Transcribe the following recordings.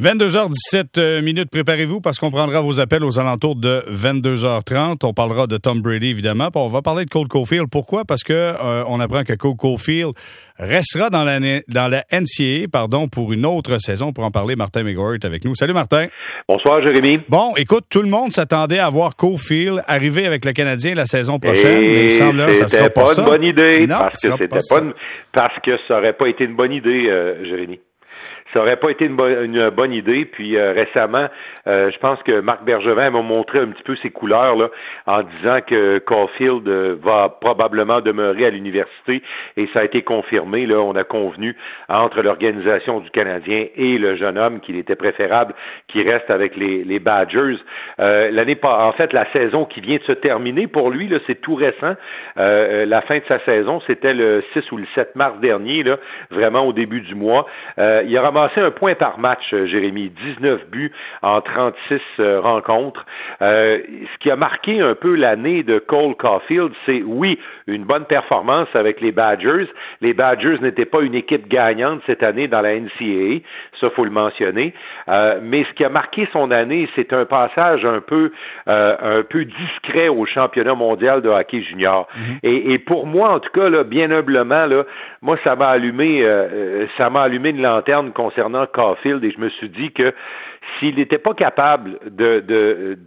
22h17 euh, minutes, préparez-vous parce qu'on prendra vos appels aux alentours de 22h30. On parlera de Tom Brady évidemment, puis on va parler de Cole Caulfield. Pourquoi? Parce que euh, on apprend que Cole Caulfield restera dans la dans la NCAA pardon pour une autre saison. Pour en parler, Martin McGuire est avec nous. Salut Martin. Bonsoir Jérémy. Bon, écoute, tout le monde s'attendait à voir Caulfield arriver avec le Canadien la saison prochaine, mais il semble que ça sera pas, pas une bonne idée parce que c'était pas, une... parce que ça aurait pas été une bonne idée, euh, Jérémy ça aurait pas été une, bonne idée. Puis euh, récemment, euh, je pense que Marc Bergevin m'a montré un petit peu ses couleurs là, en disant que Caulfield euh, va probablement demeurer à l'université et ça a été confirmé. Là, on a convenu entre l'organisation du Canadien et le jeune homme qu'il était préférable qu'il reste avec les, les Badgers. L'année en fait, la saison qui vient de se terminer pour lui, c'est tout récent. la fin de sa saison, c'était le 6 ou le 7 mars dernier, là, vraiment au début du mois. il a ramassé un point par match, Jérémy, 19 buts en 36 euh, rencontres. Euh, ce qui a marqué un peu l'année de Cole Caulfield, c'est oui, une bonne performance avec les Badgers. Les Badgers n'étaient pas une équipe gagnante cette année dans la NCAA, ça faut le mentionner. Euh, mais ce qui a marqué son année, c'est un passage un peu un peu discret au championnat mondial de hockey junior. Mhm. et, pour moi, en tout cas, là, bien humblement, là, moi ça m'a allumé ça m'a allumé une lanterne concernant Caulfield et je me suis dit que s'il n'était pas capable de, de,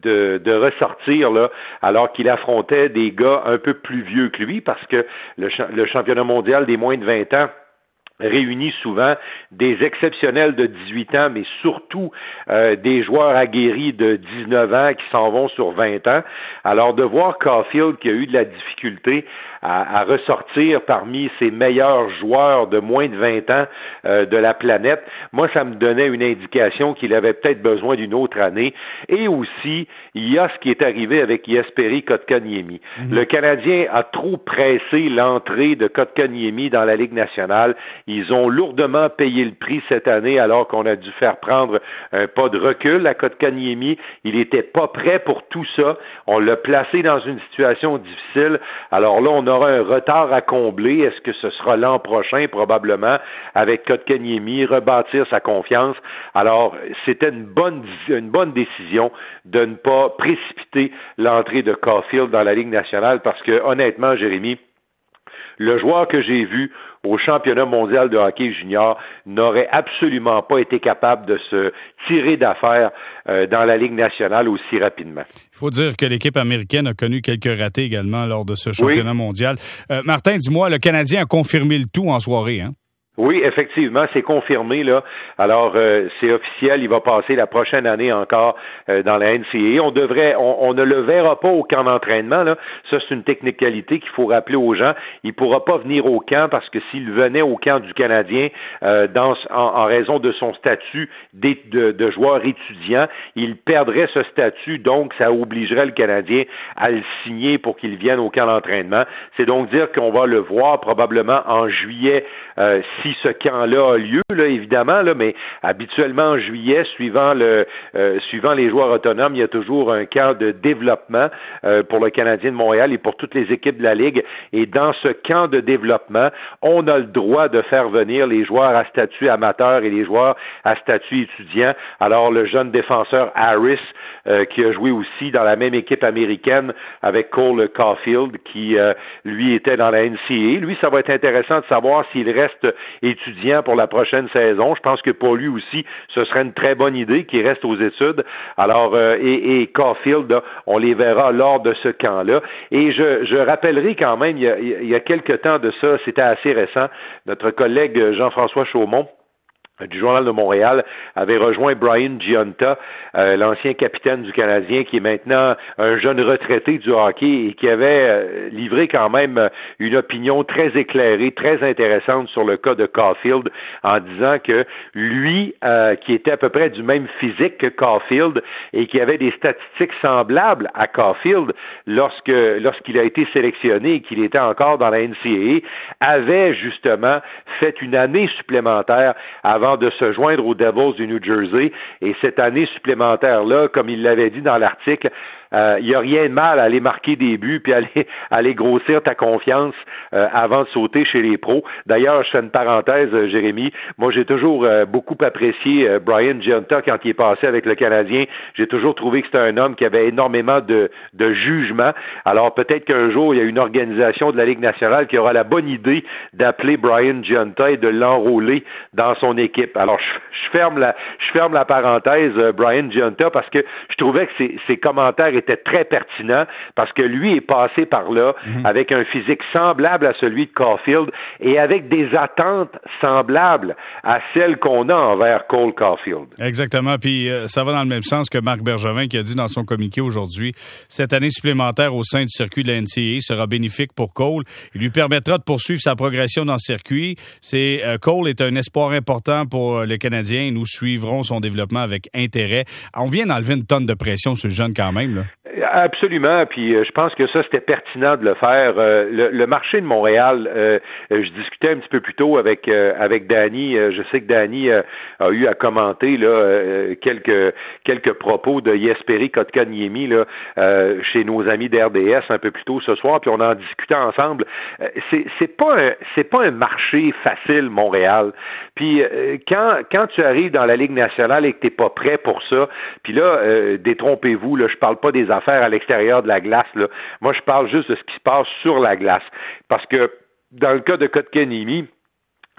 de, ressortir là, alors qu'il affrontait des gars un peu plus vieux que lui, parce que le, le championnat mondial des moins de 20 ans réunit souvent des exceptionnels de 18 ans, mais surtout euh, des joueurs aguerris de 19 ans qui s'en vont sur 20 ans. Alors de voir Caulfield qui a eu de la difficulté à, ressortir parmi ses meilleurs joueurs de moins de 20 ans euh, de la planète, moi, ça me donnait une indication qu'il avait peut-être besoin d'une autre année. Et aussi, il y a ce qui est arrivé avec Yesperi Kotkaniemi. Mhm. Le Canadien a trop pressé l'entrée de Kotkaniemi dans la Ligue nationale. Ils ont lourdement payé le prix cette année alors qu'on a dû faire prendre un pas de recul à Kotkaniemi. Il n'était pas prêt pour tout ça. On l'a placé dans une situation difficile. Alors là, on aura un retard à combler. Est-ce que ce sera l'an prochain, probablement, avec Kotkaniemi, rebâtir sa confiance? Alors, c'était une bonne, une bonne décision de ne pas précipiter l'entrée de Caulfield dans la Ligue nationale parce que, honnêtement, Jérémy, le joueur que j'ai vu au championnat mondial de hockey junior n'aurait absolument pas été capable de se tirer d'affaire euh, dans la Ligue nationale aussi rapidement. Il faut dire que l'équipe américaine a connu quelques ratés également lors de ce championnat mondial. Euh, Martin, dis-moi, le Canadien a confirmé le tout en soirée, hein? Oui, effectivement, c'est confirmé là. Alors euh, c'est officiel, il va passer la prochaine année encore euh, dans la NCA. On devrait, on, ne le verra pas au camp d'entraînement là. Ça c'est une technicalité qu'il faut rappeler aux gens. Il pourra pas venir au camp parce que s'il venait au camp du Canadien euh, dans, en, raison de son statut de, joueur étudiant, il perdrait ce statut. Donc ça obligerait le Canadien à le signer pour qu'il vienne au camp d'entraînement. C'est donc dire qu'on va le voir probablement en juillet si ce camp-là a lieu, là, évidemment, là, mais habituellement en juillet, suivant le euh, suivant les joueurs autonomes, il y a toujours un camp de développement euh, pour le Canadien de Montréal et pour toutes les équipes de la Ligue. Et dans ce camp de développement, on a le droit de faire venir les joueurs à statut amateur et les joueurs à statut étudiant. Alors le jeune défenseur Harris, euh, qui a joué aussi dans la même équipe américaine avec Cole Caulfield, qui lui était dans la NCA. Lui, ça va être intéressant de savoir s'il reste étudiant pour la prochaine saison. Je pense que pour lui aussi, ce serait une très bonne idée qu'il reste aux études. Alors, euh, et, et Caulfield, on les verra lors de ce camp-là. Et je, je rappellerai quand même, il y, a, il y a quelque temps de ça, c'était assez récent, notre collègue Jean-François Chaumont du Journal de Montréal avait rejoint Brian Giunta, euh, l'ancien capitaine du Canadien, qui est maintenant un jeune retraité du hockey et qui avait euh, livré quand même euh, une opinion très éclairée, très intéressante sur le cas de Caulfield, en disant que lui, qui était à peu près du même physique que Caulfield et qui avait des statistiques semblables à Caulfield lorsque lorsqu'il a été sélectionné et qu'il était encore dans la NCAA, avait justement fait une année supplémentaire avant de se joindre aux Devils du New Jersey. Et cette année supplémentaire-là, comme il l'avait dit dans l'article, il n'y a rien de mal à aller marquer des buts puis aller, aller grossir ta confiance avant de sauter chez les pros. D'ailleurs, je fais une parenthèse, Jérémy. Moi, j'ai toujours beaucoup apprécié Brian Giunta quand il est passé avec le Canadien. J'ai toujours trouvé que c'était un homme qui avait énormément de, de jugement. Alors, peut-être qu'un jour, il y a une organisation de la Ligue nationale qui aura la bonne idée d'appeler Brian Giunta et de l'enrôler dans son équipe. Alors, je, ferme la, je ferme la parenthèse, euh, Brian Giunta, parce que je trouvais que ses, ses, commentaires étaient très pertinents, parce que lui est passé par là mhm. avec un physique semblable à celui de Caulfield et avec des attentes semblables à celles qu'on a envers Cole Caulfield. Exactement. Puis euh, ça va dans le même sens que Marc Bergevin qui a dit dans son communiqué aujourd'hui, cette année supplémentaire au sein du circuit de la NCAA sera bénéfique pour Cole. Il lui permettra de poursuivre sa progression dans le circuit. C'est euh, Cole est un espoir important pour euh, le Canadien. Nous suivrons son développement avec intérêt. On vient d'enlever une tonne de pression sur le jeune quand même. Là. Absolument, puis euh, je pense que ça c'était pertinent de le faire. le, marché de Montréal, je discutais un petit peu plus tôt avec avec Danny. je sais que Danny a eu à commenter là quelques quelques propos de Yesperi Kotkaniemi là chez nos amis d'RDS un peu plus tôt ce soir, puis on en discutait ensemble. c'est c'est pas un c'est pas un marché facile, Montréal. Puis euh, quand, quand tu arrives dans la Ligue nationale et que tu n'es pas prêt pour ça, puis là, euh, détrompez-vous, là, je parle pas des affaires à l'extérieur de la glace. Là. Moi, je parle juste de ce qui se passe sur la glace. Parce que dans le cas de Kotkanimi,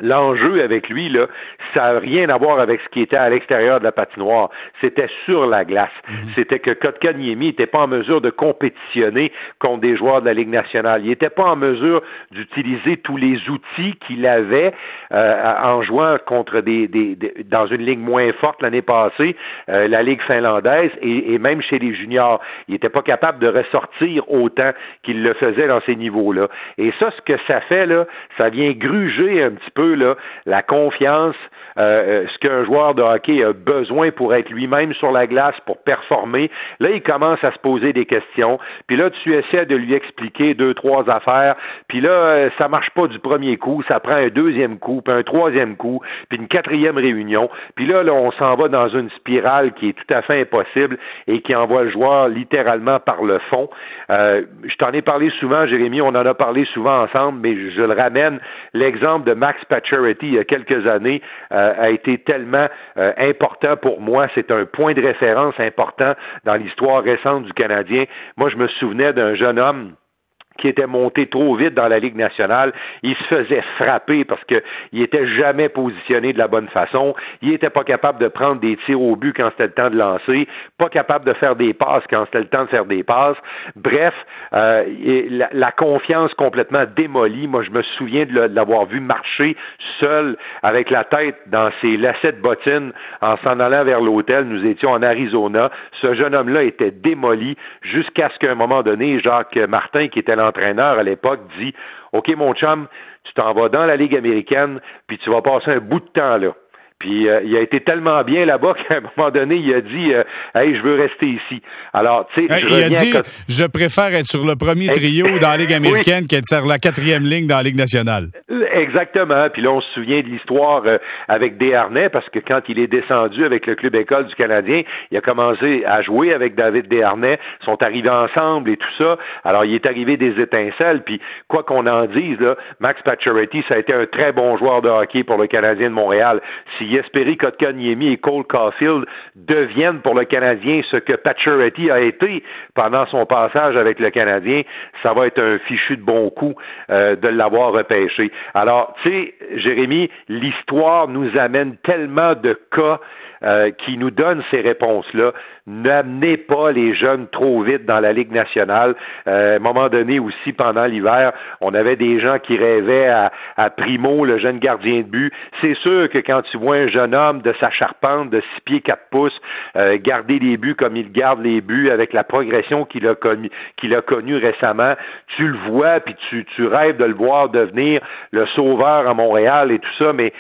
L'enjeu avec lui, là, ça n'a rien à voir avec ce qui était à l'extérieur de la patinoire. C'était sur la glace. Mhm. C'était que Kotkaniemi n'était pas en mesure de compétitionner contre des joueurs de la Ligue nationale. Il n'était pas en mesure d'utiliser tous les outils qu'il avait euh, en jouant contre des, des, dans une ligue moins forte l'année passée, euh, la Ligue finlandaise et, et, même chez les juniors. Il n'était pas capable de ressortir autant qu'il le faisait dans ces niveaux-là. Et ça, ce que ça fait, là, ça vient gruger un petit peu la confiance, euh, euh, ce qu'un joueur de hockey a besoin pour être lui-même sur la glace, pour performer. Là, il commence à se poser des questions. Puis là, tu essaies de lui expliquer deux, trois affaires. Puis là, euh, ça marche pas du premier coup. Ça prend un deuxième coup, puis un troisième coup, puis une quatrième réunion. Puis là, là on s'en va dans une spirale qui est tout à fait impossible et qui envoie le joueur littéralement par le fond. je t'en ai parlé souvent, Jérémy, on en a parlé souvent ensemble, mais je, le ramène. L'exemple de Max Pacioretty il y a quelques années euh, a été tellement euh, important pour moi. C'est un point de référence important dans l'histoire récente du Canadien. Moi, je me souvenais d'un jeune homme qui était monté trop vite dans la Ligue nationale. Il se faisait frapper parce qu'il était jamais positionné de la bonne façon. Il était pas capable de prendre des tirs au but quand c'était le temps de lancer, pas capable de faire des passes quand c'était le temps de faire des passes. Bref, euh, la, confiance complètement démolie. Moi, je me souviens de l'avoir vu marcher seul avec la tête dans ses lacets de bottines en s'en allant vers l'hôtel. Nous étions en Arizona. Ce jeune homme-là était démoli jusqu'à ce qu'à un moment donné, Jacques Martin, qui était là entraîneur à l'époque dit OK, mon chum, tu t'en vas dans la Ligue américaine, puis tu vas passer un bout de temps là. Puis euh, il a été tellement bien là-bas qu'à un moment donné, il a dit euh, Hey, je veux rester ici. Alors, tu sais, il a dit Je préfère être sur le premier trio dans la Ligue américaine qu'être sur la quatrième ligne dans la Ligue nationale. Exactement. Puis là, on se souvient de l'histoire euh, avec Desharnais, parce que quand il est descendu avec le club école du Canadien, il a commencé à jouer avec David Desharnais, sont arrivés ensemble et tout ça. Alors, il est arrivé des étincelles, puis quoi qu'on en dise, Max Pacioretty, ça a été un très bon joueur de hockey pour le Canadien de Montréal. Si Yesperi Kotkaniemi et Cole Caulfield deviennent pour le Canadien ce que Pacioretty a été pendant son passage avec le Canadien, ça va être un fichu de bon coup euh, de l'avoir repêché. Alors, tu sais, Jérémy, l'histoire nous amène tellement de cas euh, qui nous donnent ces réponses-là. N'amenez pas les jeunes trop vite dans la Ligue nationale. Euh, à un moment donné aussi, pendant l'hiver, on avait des gens qui rêvaient à, à, Primo, le jeune gardien de but. C'est sûr que quand tu vois un jeune homme de sa charpente de 6 pieds 4 pouces euh, garder les buts comme il garde les buts avec la progression qu'il a connue récemment, tu le vois puis tu, tu rêves de le voir devenir le sauveur à Montréal et tout ça, mais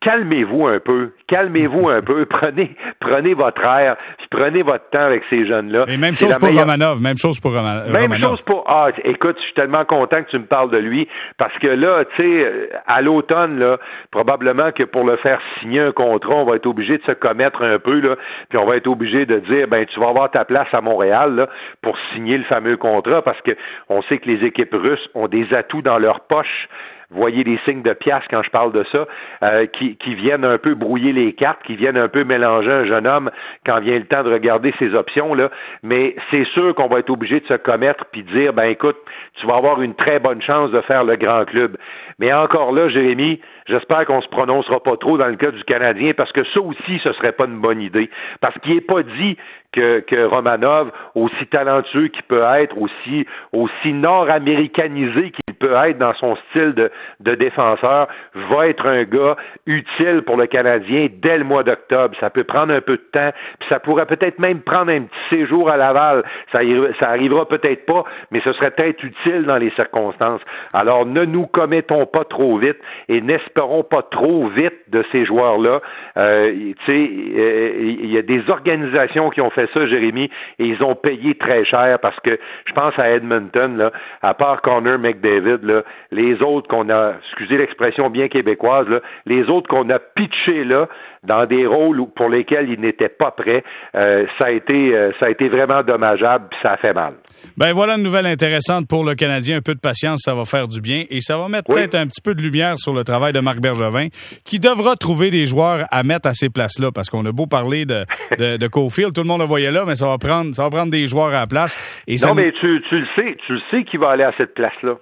calmez-vous un peu, calmez-vous un peu, prenez, prenez votre air, prenez votre temps avec ces jeunes-là. Et même chose pour Romanov, même chose pour Romanov. Même chose pour, ah, écoute, je suis tellement content que tu me parles de lui, parce que là, tu sais, à l'automne, là, probablement que pour le faire signer un contrat, on va être obligé de se commettre un peu, là, puis on va être obligé de dire, ben, tu vas avoir ta place à Montréal, là, pour signer le fameux contrat, parce que on sait que les équipes russes ont des atouts dans leur poche voyez les signes de pièce quand je parle de ça, euh, qui, qui viennent un peu brouiller les cartes, qui viennent un peu mélanger un jeune homme quand vient le temps de regarder ses options. Là. Mais c'est sûr qu'on va être obligé de se commettre puis de dire, ben écoute, tu vas avoir une très bonne chance de faire le grand club. Mais encore là, Jérémy, j'espère qu'on se prononcera pas trop dans le cas du Canadien parce que ça aussi, ce serait pas une bonne idée. Parce qu'il n'est pas dit que, que Romanov, aussi talentueux qu'il peut être, aussi, aussi nord-américanisé qu'il peut être dans son style de, de défenseur, va être un gars utile pour le Canadien dès le mois d'octobre. Ça peut prendre un peu de temps, puis ça pourrait peut-être même prendre un petit séjour à Laval. Ça, ça arrivera peut-être pas, mais ce serait peut-être utile dans les circonstances. Alors, ne nous commettons pas trop vite et n'espérons pas trop vite de ces joueurs-là. Euh, tu sais, euh, il y a des organisations qui ont fait ça, Jérémy, et ils ont payé très cher parce que je pense à Edmonton, là, à part Connor McDavid, là, les autres qu'on a, excusez l'expression bien québécoise, là, les autres qu'on a pitchés là, dans des rôles pour lesquels ils n'étaient pas prêts, euh, ça a été euh, ça a été vraiment dommageable, puis ça a fait mal. Ben voilà une nouvelle intéressante pour le Canadien. Un peu de patience, ça va faire du bien et ça va mettre peut-être un petit peu de lumière sur le travail de Marc Bergevin, qui devra trouver des joueurs à mettre à ces places-là, parce qu'on a beau parler de, de, de Cofield, tout le monde le voyait là, mais ça va prendre ça va prendre des joueurs à la place. Et non, mais tu, tu le sais, tu le sais qui va aller à cette place-là.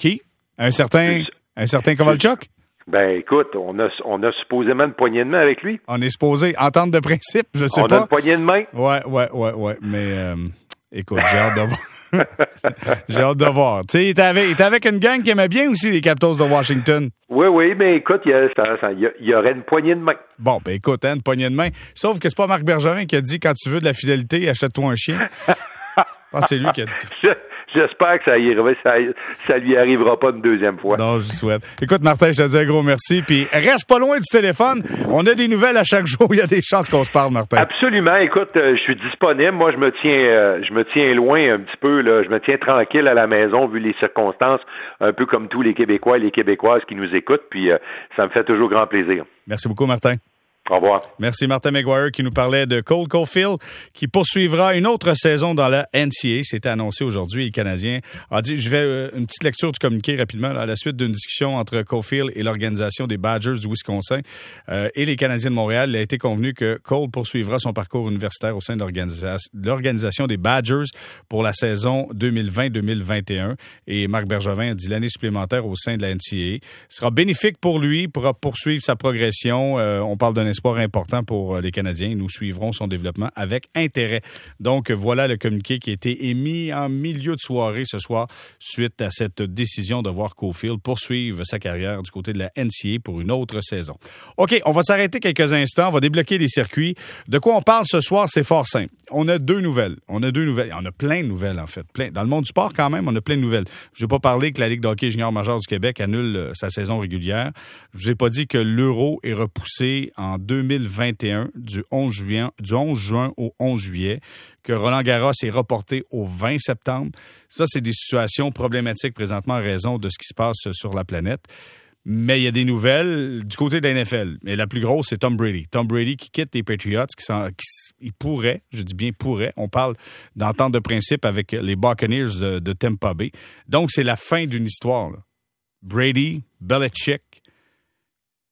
Qui? Un certain, un certain Kovalchuk? Ben écoute, on a, on a supposément une poignée de main avec lui. On est supposé entendre de principe, je sais pas. On a une poignée de main. Ouais, ouais, ouais, ouais. Mais euh, écoute, j'ai hâte de voir. j'ai hâte de voir. Tu sais, il était avec, avec une gang qui aimait bien aussi les Capitals de Washington. Oui, oui, mais écoute, il y, y, aurait une poignée de main. Bon, ben écoute, hein, une poignée de main. Sauf que c'est pas Marc Bergerin qui a dit quand tu veux de la fidélité, achète-toi un chien. c'est lui qui a dit. J'espère que ça, ça, ça lui arrivera pas une deuxième fois. Non, je souhaite. Écoute, Martin, je te dis un gros merci. Puis reste pas loin du téléphone. On a des nouvelles à chaque jour. Il y a des chances qu'on se parle, Martin. Absolument. Écoute, euh, je suis disponible. Moi, je me tiens, euh, je me tiens loin un petit peu. Là. Je me tiens tranquille à la maison vu les circonstances, un peu comme tous les Québécois et les Québécoises qui nous écoutent. Puis euh, ça me fait toujours grand plaisir. Merci beaucoup, Martin. Merci Martin McGuire qui nous parlait de Cole Caulfield qui poursuivra une autre saison dans la NCA. C'était annoncé aujourd'hui. Le Canadien a dit, je vais euh, une petite lecture du communiqué rapidement à la suite d'une discussion entre Caulfield et l'organisation des Badgers du Wisconsin euh, et les Canadiens de Montréal. Il a été convenu que Cole poursuivra son parcours universitaire au sein de l'organisation des Badgers pour la saison 2020-2021. Et Marc Bergevin a dit l'année supplémentaire au sein de la NCA sera bénéfique pour lui, pourra poursuivre sa progression. Euh, on parle d'un espoir important pour euh, les Canadiens. Nous suivrons son développement avec intérêt. Donc, voilà le communiqué qui a été émis en milieu de soirée ce soir suite à cette décision de voir Cofield poursuivre sa carrière du côté de la NCA pour une autre saison. OK, on va s'arrêter quelques instants. On va débloquer les circuits. De quoi on parle ce soir? C'est fort simple. On a deux nouvelles. On a deux nouvelles. On a plein de nouvelles, en fait. Plein. Dans le monde du sport, quand même, on a plein de nouvelles. Je n'ai pas parlé que la Ligue d'hockey junior majeur du Québec annule euh, sa saison régulière. Je vous ai pas dit que l'euro est repoussé en 2021 du 11 juin, du 11 juin au 11 juillet, que Roland Garros est reporté au 20 septembre. Ça, c'est des situations problématiques présentement en raison de ce qui se passe sur la planète. Mais il y a des nouvelles du côté de la NFL. Mais la plus grosse, c'est Tom Brady. Tom Brady qui quitte les Patriots, qui, il pourrait, je dis bien pourrait, on parle d'entente de principe avec les Buccaneers de, de Tampa Bay. Donc, c'est la fin d'une histoire. Brady, Belichick,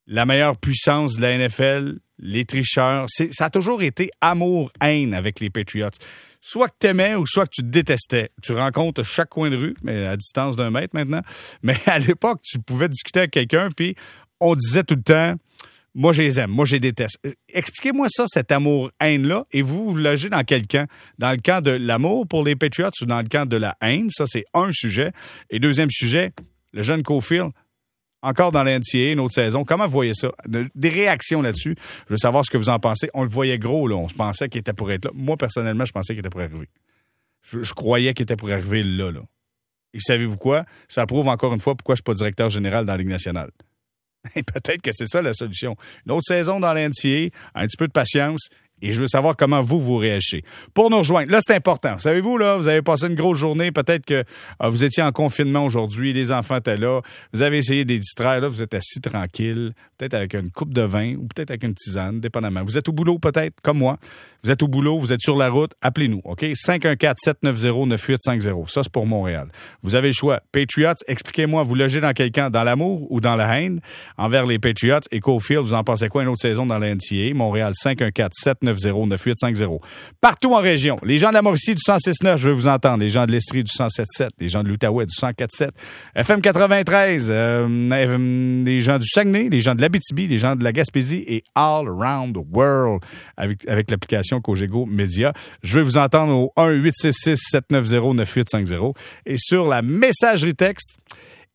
la meilleure puissance de la NFL, les tricheurs. Ça a toujours été amour-haine avec les Patriots. Soit que t'aimais ou soit que tu détestais. Tu rencontres chaque coin de rue, mais à distance d'un mètre maintenant. Mais à l'époque, tu pouvais discuter avec quelqu'un, puis on disait tout le temps, moi, je les aime, moi, je les déteste. Expliquez-moi ça, cet amour-haine-là, et vous, vous logez dans quel camp? Dans le camp de l'amour pour les Patriots ou dans le camp de la haine? Ça, c'est un sujet. Et deuxième sujet, le jeune Cofield, encore dans l'NCA, une autre saison. Comment vous voyez ça? Des réactions là-dessus. Je veux savoir ce que vous en pensez. On le voyait gros, là. On se pensait qu'il était pour être là. Moi, personnellement, je pensais qu'il était pour arriver. Je, croyais qu'il était pour arriver là, là. Et savez-vous quoi? Ça prouve encore une fois pourquoi je ne suis pas directeur général dans la Ligue nationale. Peut-être que c'est ça la solution. Une autre saison dans l'NCA, un petit peu de patience, et je veux savoir comment vous, vous réagissez. Pour nous rejoindre, là, c'est important. Savez-vous, là, vous avez passé une grosse journée. Peut-être que euh, vous étiez en confinement aujourd'hui, les enfants étaient là. Vous avez essayé de les distraire. Là, vous êtes assis tranquille, peut-être avec une coupe de vin ou peut-être avec une tisane, dépendamment. Vous êtes au boulot, peut-être, comme moi. Vous êtes au boulot, vous êtes sur la route. Appelez-nous, OK? 514-790-9850. Ça, c'est pour Montréal. Vous avez le choix. Patriots, expliquez-moi, vous logez dans quelqu'un Dans l'amour ou dans la haine envers les Patriots? Et Cofield, vous en pensez quoi une autre saison dans la NCA? Montréal, 514 790 9850 Partout en région. Les gens de la Mauricie du 106.9, je veux vous entendre. Les gens de l'Estrie du 107.7. Les gens de l'Outaouais du 104.7. FM 93. les gens du Saguenay, les gens de l'Abitibi, les gens de la Gaspésie et all around the world avec, avec l'application Cogego Media. Je veux vous entendre au 1-866-790-9850. Et sur la messagerie texte,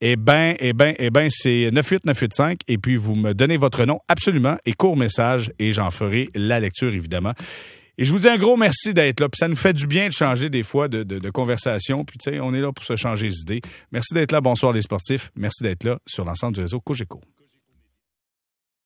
eh bien, eh bien, eh bien, c'est 98985 et puis vous me donnez votre nom absolument et court message et j'en ferai la lecture évidemment. Et je vous dis un gros merci d'être là. Puis ça nous fait du bien de changer des fois de, conversation. Puis tu sais, on est là pour se changer les idées. Merci d'être là. Bonsoir les sportifs. Merci d'être là sur l'ensemble du réseau Cogeco.